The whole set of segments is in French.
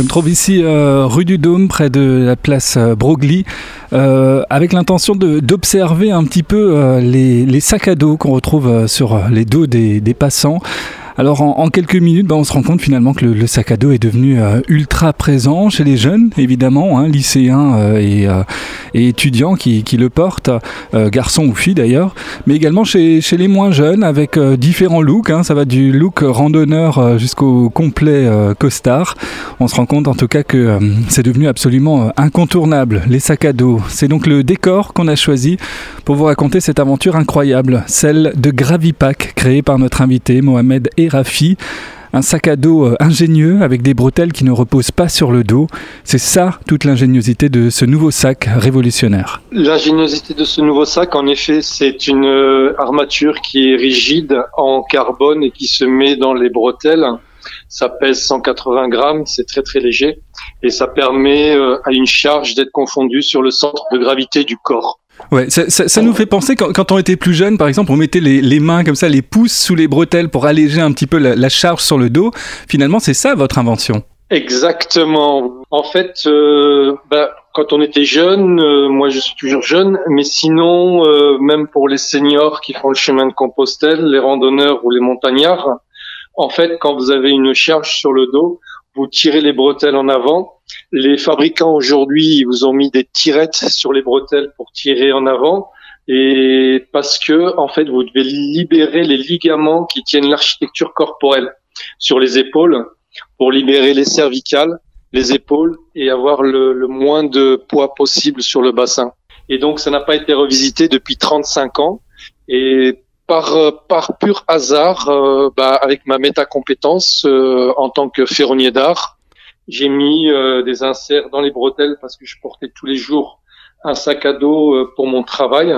Je me trouve ici euh, rue du Dôme, près de la place euh, Broglie, euh, avec l'intention d'observer un petit peu les, sacs à dos qu'on retrouve sur les dos des passants. Alors en, quelques minutes, bah, on se rend compte finalement que le, sac à dos est devenu euh, ultra présent chez les jeunes, évidemment, hein, lycéens euh, euh, et, étudiants qui, le portent, garçons ou filles d'ailleurs, mais également chez, les moins jeunes avec différents looks. Hein. ça va du look randonneur jusqu'au complet costard. On se rend compte en tout cas que c'est devenu absolument incontournable, les sacs à dos. C'est donc le décor qu'on a choisi pour vous raconter cette aventure incroyable, celle de Gravipack, créée par notre invité Mohamed et Un sac à dos euh, ingénieux avec des bretelles qui ne reposent pas sur le dos. C'est ça toute l'ingéniosité de ce nouveau sac révolutionnaire. L'ingéniosité de ce nouveau sac, en effet, c'est une euh, armature qui est rigide en carbone et qui se met dans les bretelles. Ça pèse 180 grammes, c'est très très léger et ça permet euh, à une charge d'être confondue sur le centre de gravité du corps. Ouais, ça, nous fait penser quand, on était plus jeune, par exemple, on mettait les, mains comme ça, les pouces sous les bretelles pour alléger un petit peu la, charge sur le dos. Finalement, c'est ça votre invention. Exactement. En fait, euh, bah, quand on était jeune, euh, moi je suis toujours jeune, mais sinon, euh, même pour les seniors qui font le chemin de Compostelle, les randonneurs ou les montagnards, en fait, quand vous avez une charge sur le dos, vous tirez les bretelles en avant. Les fabricants aujourd'hui vous ont mis des tirettes sur les bretelles pour tirer en avant et parce que en fait vous devez libérer les ligaments qui tiennent l'architecture corporelle sur les épaules pour libérer les cervicales, les épaules et avoir le, le moins de poids possible sur le bassin. Et donc ça n'a pas été revisité depuis 35 ans et par, par pur hasard, euh, bah, avec ma métacompétence euh, en tant que ferronnier d'art, j'ai mis des inserts dans les bretelles parce que je portais tous les jours un sac à dos pour mon travail.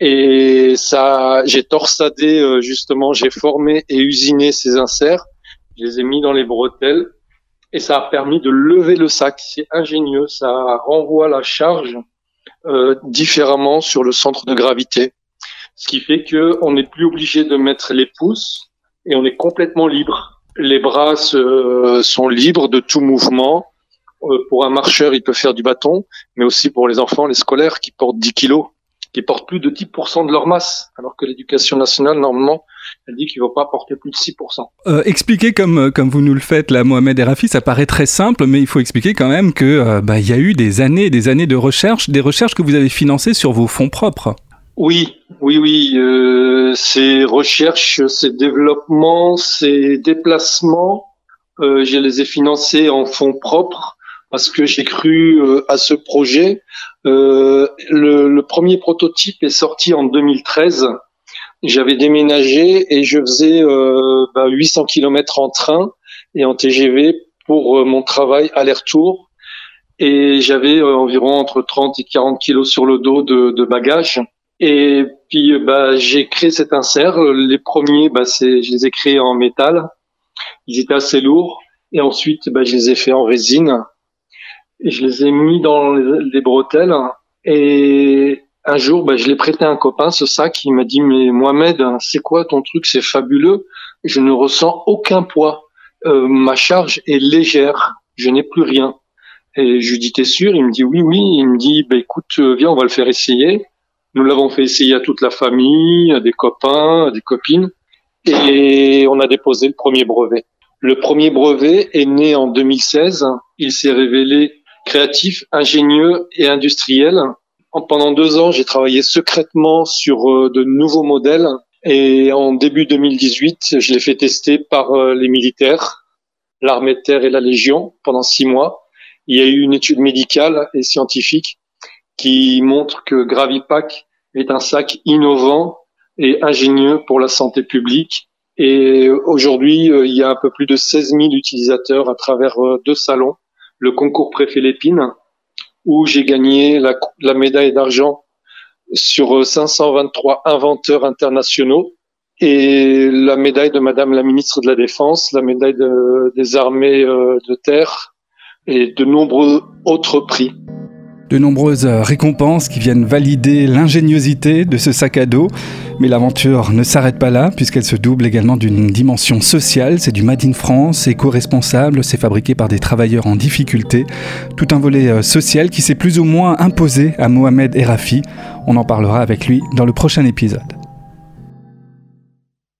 Et ça, j'ai torsadé justement, j'ai formé et usiné ces inserts. Je les ai mis dans les bretelles et ça a permis de lever le sac. C'est ingénieux, ça renvoie la charge différemment sur le centre de gravité ce qui fait que on n'est plus obligé de mettre les pouces et on est complètement libre. Les bras sont libres de tout mouvement. Euh, pour un marcheur, il peut faire du bâton, mais aussi pour les enfants, les scolaires qui portent 10 kilos, qui portent plus de 10% de leur masse, alors que l'éducation nationale, normalement, elle dit qu'il ne faut pas porter plus de 6%. Euh, expliquer comme, euh, comme vous nous le faites là, Mohamed et Rafi, ça paraît très simple, mais il faut expliquer quand même que euh, bah, il y a eu des années et des années de recherche, des recherches que vous avez financées sur vos fonds propres. Oui, oui, oui. Euh, ces recherches, ces développements, ces déplacements, euh, je les ai financés en fonds propres parce que j'ai cru euh, à ce projet. Euh, le, le, premier prototype est sorti en 2013. J'avais déménagé et je faisais bah, 800 km en train et en TGV pour mon travail aller-retour. Et j'avais environ entre 30 et 40 kilos sur le dos de, de bagages. Et puis bah, j'ai créé cet insert. Les premiers, bah, je les ai créés en métal. Ils étaient assez lourds. Et ensuite, bah, je les ai faits en résine. Et je les ai mis dans les, bretelles. Et un jour, bah, je l'ai prêté à un copain, ce sac. Il m'a dit, mais Mohamed, c'est quoi ton truc? C'est fabuleux. Je ne ressens aucun poids. Euh, ma charge est légère. Je n'ai plus rien. Et je lui dis, t'es sûr? Il me dit, oui, oui. Il me dit, bah, écoute, euh, viens, on va le faire essayer. Nous l'avons fait essayer à toute la famille, à des copains, à des copines, et on a déposé le premier brevet. Le premier brevet est né en 2016. Il s'est révélé créatif, ingénieux et industriel. Pendant deux ans, j'ai travaillé secrètement sur euh, de nouveaux modèles et en début 2018, je l'ai fait tester par euh, les militaires, l'armée de terre et la Légion pendant six mois. Il y a eu une étude médicale et scientifique qui montre que Gravipack est un sac innovant et ingénieux pour la santé publique. Et aujourd'hui, euh, il y a un peu plus de 16 000 utilisateurs à travers euh, deux salons. Le concours Préfet Lépine, où j'ai gagné la, médaille d'argent sur 523 euh, inventeurs internationaux et la médaille de Madame la ministre de la Défense, la médaille de, des armées de terre et de nombreux autres prix. De nombreuses récompenses qui viennent valider l'ingéniosité de ce sac à dos. Mais l'aventure ne s'arrête pas là, puisqu'elle se double également d'une dimension sociale. C'est du Made in France, éco-responsable, c'est fabriqué par des travailleurs en difficulté. Tout un volet euh, social qui s'est plus ou moins imposé à Mohamed Erafi. On en parlera avec lui dans le prochain épisode.